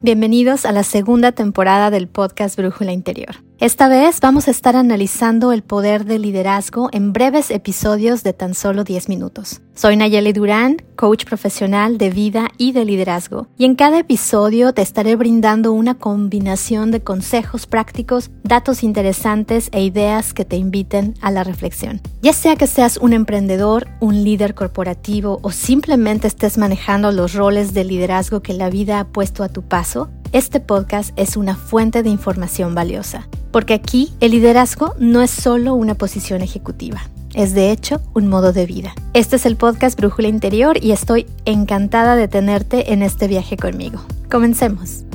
Bienvenidos a la segunda temporada del podcast Brújula Interior. Esta vez vamos a estar analizando el poder del liderazgo en breves episodios de tan solo 10 minutos. Soy Nayeli Durán, coach profesional de vida y de liderazgo, y en cada episodio te estaré brindando una combinación de consejos prácticos, datos interesantes e ideas que te inviten a la reflexión. Ya sea que seas un emprendedor, un líder corporativo o simplemente estés manejando los roles de liderazgo que la vida ha puesto a tu paso, este podcast es una fuente de información valiosa, porque aquí el liderazgo no es solo una posición ejecutiva, es de hecho un modo de vida. Este es el podcast Brújula Interior y estoy encantada de tenerte en este viaje conmigo. Comencemos.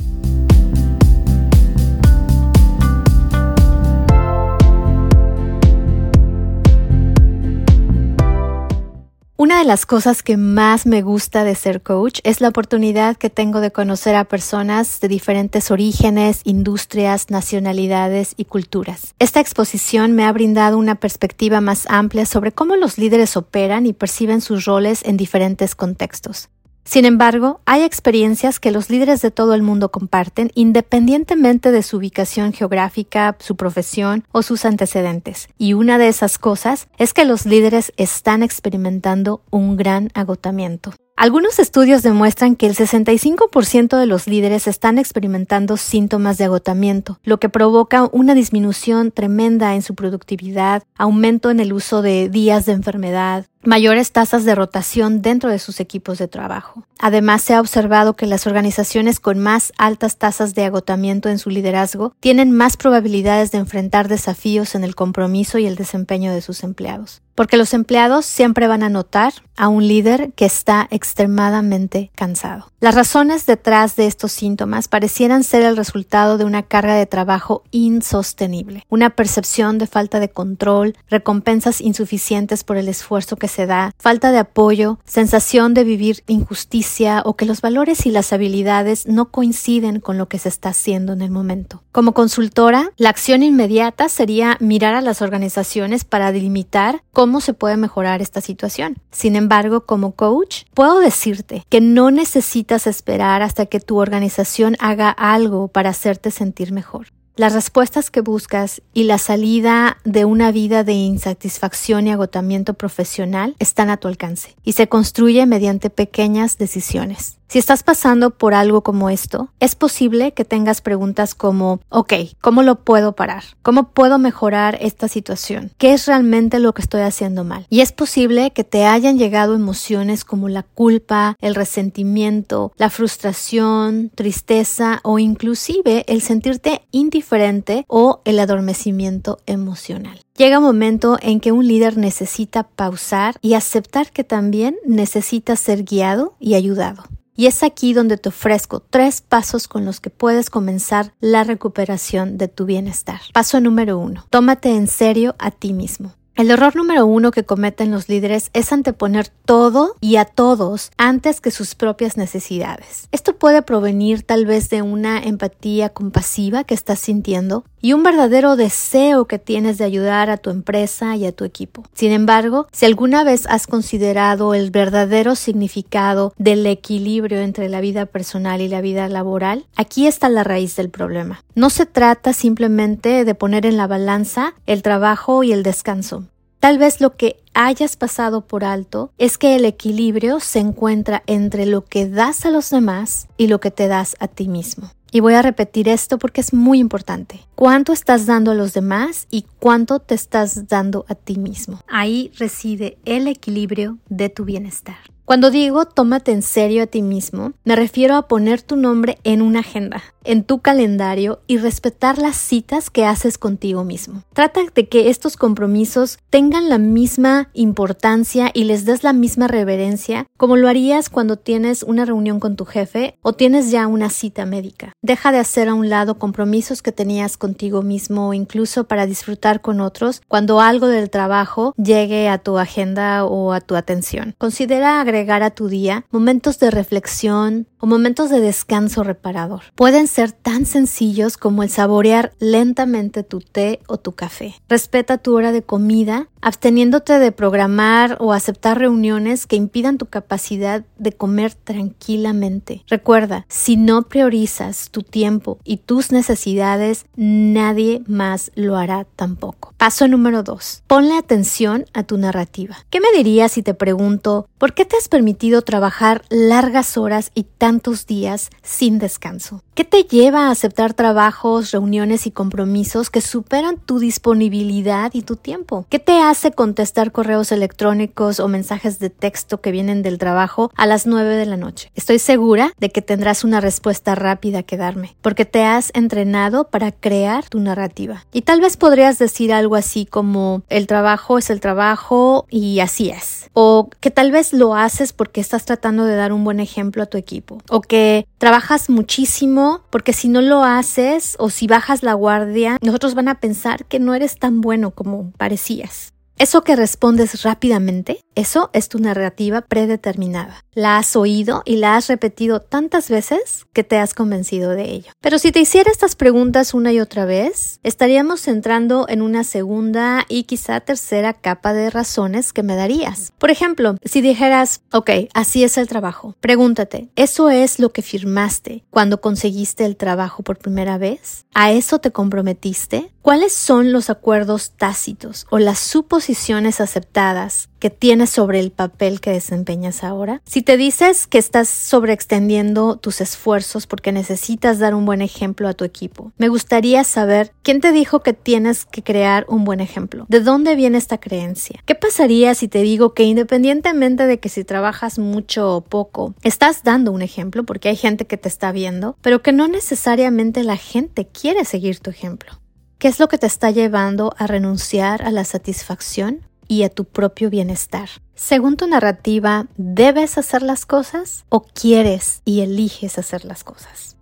Una de las cosas que más me gusta de ser coach es la oportunidad que tengo de conocer a personas de diferentes orígenes, industrias, nacionalidades y culturas. Esta exposición me ha brindado una perspectiva más amplia sobre cómo los líderes operan y perciben sus roles en diferentes contextos. Sin embargo, hay experiencias que los líderes de todo el mundo comparten independientemente de su ubicación geográfica, su profesión o sus antecedentes. Y una de esas cosas es que los líderes están experimentando un gran agotamiento. Algunos estudios demuestran que el 65% de los líderes están experimentando síntomas de agotamiento, lo que provoca una disminución tremenda en su productividad, aumento en el uso de días de enfermedad, mayores tasas de rotación dentro de sus equipos de trabajo. Además, se ha observado que las organizaciones con más altas tasas de agotamiento en su liderazgo tienen más probabilidades de enfrentar desafíos en el compromiso y el desempeño de sus empleados porque los empleados siempre van a notar a un líder que está extremadamente cansado. Las razones detrás de estos síntomas parecieran ser el resultado de una carga de trabajo insostenible, una percepción de falta de control, recompensas insuficientes por el esfuerzo que falta de apoyo, sensación de vivir injusticia o que los valores y las habilidades no coinciden con lo que se está haciendo en el momento. Como consultora, la acción inmediata sería mirar a las organizaciones para delimitar cómo se puede mejorar esta situación. Sin embargo, como coach, puedo decirte que no necesitas esperar hasta que tu organización haga algo para hacerte sentir mejor. Las respuestas que buscas y la salida de una vida de insatisfacción y agotamiento profesional están a tu alcance y se construye mediante pequeñas decisiones. Si estás pasando por algo como esto, es posible que tengas preguntas como, ok, ¿cómo lo puedo parar? ¿Cómo puedo mejorar esta situación? ¿Qué es realmente lo que estoy haciendo mal? Y es posible que te hayan llegado emociones como la culpa, el resentimiento, la frustración, tristeza o inclusive el sentirte indiferente o el adormecimiento emocional. Llega un momento en que un líder necesita pausar y aceptar que también necesita ser guiado y ayudado. Y es aquí donde te ofrezco tres pasos con los que puedes comenzar la recuperación de tu bienestar. Paso número uno, tómate en serio a ti mismo. El error número uno que cometen los líderes es anteponer todo y a todos antes que sus propias necesidades. Esto puede provenir tal vez de una empatía compasiva que estás sintiendo y un verdadero deseo que tienes de ayudar a tu empresa y a tu equipo. Sin embargo, si alguna vez has considerado el verdadero significado del equilibrio entre la vida personal y la vida laboral, aquí está la raíz del problema. No se trata simplemente de poner en la balanza el trabajo y el descanso. Tal vez lo que hayas pasado por alto es que el equilibrio se encuentra entre lo que das a los demás y lo que te das a ti mismo. Y voy a repetir esto porque es muy importante. ¿Cuánto estás dando a los demás y cuánto te estás dando a ti mismo? Ahí reside el equilibrio de tu bienestar. Cuando digo tómate en serio a ti mismo, me refiero a poner tu nombre en una agenda, en tu calendario y respetar las citas que haces contigo mismo. Trata de que estos compromisos tengan la misma importancia y les des la misma reverencia como lo harías cuando tienes una reunión con tu jefe o tienes ya una cita médica. Deja de hacer a un lado compromisos que tenías contigo mismo o incluso para disfrutar con otros cuando algo del trabajo llegue a tu agenda o a tu atención. Considera agregar a tu día momentos de reflexión o momentos de descanso reparador. Pueden ser tan sencillos como el saborear lentamente tu té o tu café. Respeta tu hora de comida, absteniéndote de programar o aceptar reuniones que impidan tu capacidad de comer tranquilamente. Recuerda, si no priorizas tu tiempo y tus necesidades, nadie más lo hará tampoco. Paso número 2. Ponle atención a tu narrativa. ¿Qué me dirías si te pregunto por qué te has permitido trabajar largas horas y tantos días sin descanso? ¿Qué te lleva a aceptar trabajos, reuniones y compromisos que superan tu disponibilidad y tu tiempo? ¿Qué te hace contestar correos electrónicos o mensajes de texto que vienen del trabajo a las 9 de la noche? Estoy segura de que tendrás una respuesta rápida que darme, porque te has entrenado para crear tu narrativa. Y tal vez podrías decir algo así como el trabajo es el trabajo y así es. O que tal vez lo haces porque estás tratando de dar un buen ejemplo a tu equipo. O que trabajas muchísimo porque si no lo haces o si bajas la guardia, nosotros van a pensar que no eres tan bueno como parecías. Eso que respondes rápidamente, eso es tu narrativa predeterminada. La has oído y la has repetido tantas veces que te has convencido de ello. Pero si te hiciera estas preguntas una y otra vez, estaríamos entrando en una segunda y quizá tercera capa de razones que me darías. Por ejemplo, si dijeras, ok, así es el trabajo, pregúntate, ¿eso es lo que firmaste cuando conseguiste el trabajo por primera vez? ¿A eso te comprometiste? ¿Cuáles son los acuerdos tácitos o las suposiciones aceptadas que tienes sobre el papel que desempeñas ahora? Si te dices que estás sobreextendiendo tus esfuerzos porque necesitas dar un buen ejemplo a tu equipo, me gustaría saber quién te dijo que tienes que crear un buen ejemplo. ¿De dónde viene esta creencia? ¿Qué pasaría si te digo que independientemente de que si trabajas mucho o poco, estás dando un ejemplo porque hay gente que te está viendo, pero que no necesariamente la gente quiere seguir tu ejemplo? ¿Qué es lo que te está llevando a renunciar a la satisfacción y a tu propio bienestar? Según tu narrativa, ¿debes hacer las cosas o quieres y eliges hacer las cosas?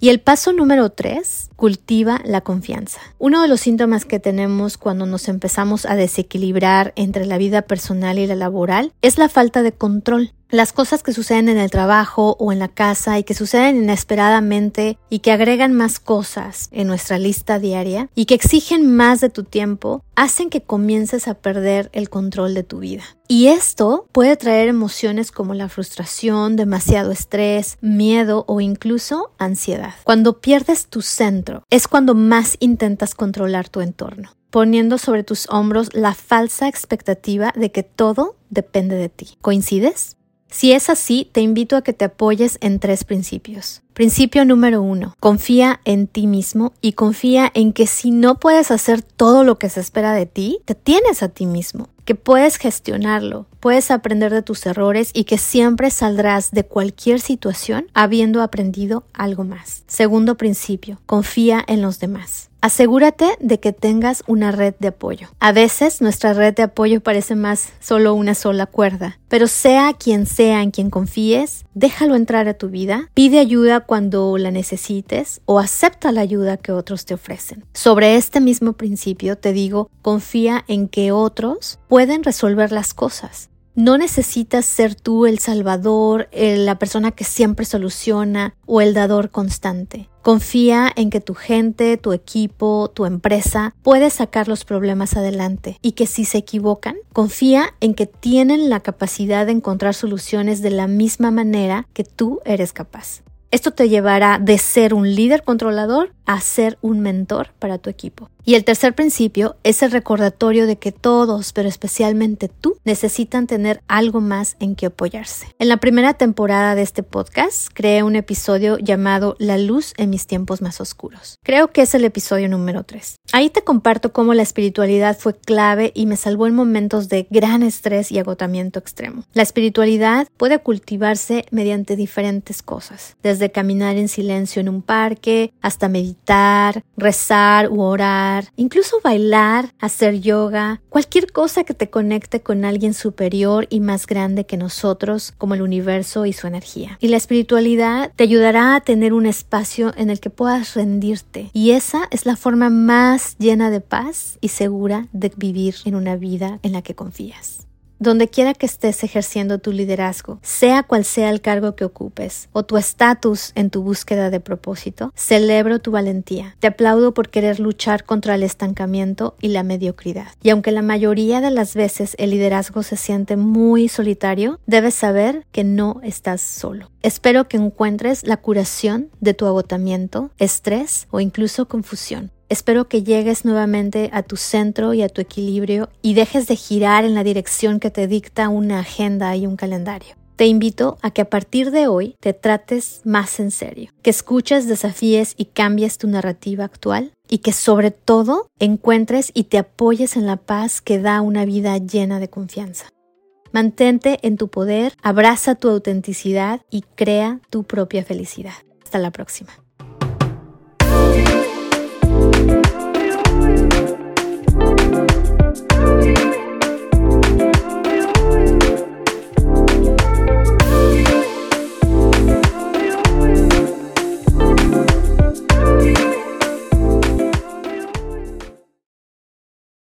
Y el paso número tres, cultiva la confianza. Uno de los síntomas que tenemos cuando nos empezamos a desequilibrar entre la vida personal y la laboral es la falta de control las cosas que suceden en el trabajo o en la casa y que suceden inesperadamente y que agregan más cosas en nuestra lista diaria y que exigen más de tu tiempo, hacen que comiences a perder el control de tu vida. Y esto puede traer emociones como la frustración, demasiado estrés, miedo o incluso ansiedad. Cuando pierdes tu centro es cuando más intentas controlar tu entorno poniendo sobre tus hombros la falsa expectativa de que todo depende de ti. ¿Coincides? Si es así, te invito a que te apoyes en tres principios. Principio número uno, confía en ti mismo y confía en que si no puedes hacer todo lo que se espera de ti, te tienes a ti mismo, que puedes gestionarlo, puedes aprender de tus errores y que siempre saldrás de cualquier situación habiendo aprendido algo más. Segundo principio, confía en los demás. Asegúrate de que tengas una red de apoyo. A veces nuestra red de apoyo parece más solo una sola cuerda, pero sea quien sea en quien confíes, déjalo entrar a tu vida, pide ayuda cuando la necesites o acepta la ayuda que otros te ofrecen. Sobre este mismo principio te digo, confía en que otros resolver las cosas. No necesitas ser tú el salvador, la persona que siempre soluciona o el dador constante. Confía en que tu gente, tu equipo, tu empresa puede sacar los problemas adelante y que si se equivocan, confía en que tienen la capacidad de encontrar soluciones de la misma manera que tú eres capaz. Esto te llevará de ser un líder controlador a ser un mentor para tu equipo. Y el tercer principio es el recordatorio de que todos, pero especialmente tú, necesitan tener algo más en que apoyarse. En la primera temporada de este podcast creé un episodio llamado La luz en mis tiempos más oscuros. Creo que es el episodio número 3. Ahí te comparto cómo la espiritualidad fue clave y me salvó en momentos de gran estrés y agotamiento extremo. La espiritualidad puede cultivarse mediante diferentes cosas, desde caminar en silencio en un parque hasta meditar, rezar u orar incluso bailar, hacer yoga, cualquier cosa que te conecte con alguien superior y más grande que nosotros, como el universo y su energía. Y la espiritualidad te ayudará a tener un espacio en el que puedas rendirte. Y esa es la forma llena de paz y segura de vivir en una vida en la que confías. Donde quiera que estés ejerciendo tu liderazgo, sea cual sea el cargo que ocupes o tu estatus en tu búsqueda de propósito, celebro tu valentía. Te aplaudo por querer luchar contra el estancamiento y la mediocridad. Y aunque la mayoría de las veces el liderazgo se siente muy solitario, debes saber que no estás solo. Espero que encuentres la curación de tu agotamiento, estrés o incluso confusión. Espero que llegues nuevamente a tu centro y a tu equilibrio y dejes de girar en la dirección que te dicta una agenda y un calendario. Te invito a que a partir de hoy te trates más en serio, que escuches, desafíes y cambies tu narrativa actual y que sobre todo encuentres y te apoyes en la paz que da una vida llena de confianza. Mantente en tu poder, abraza tu autenticidad y crea tu propia felicidad. Hasta la próxima.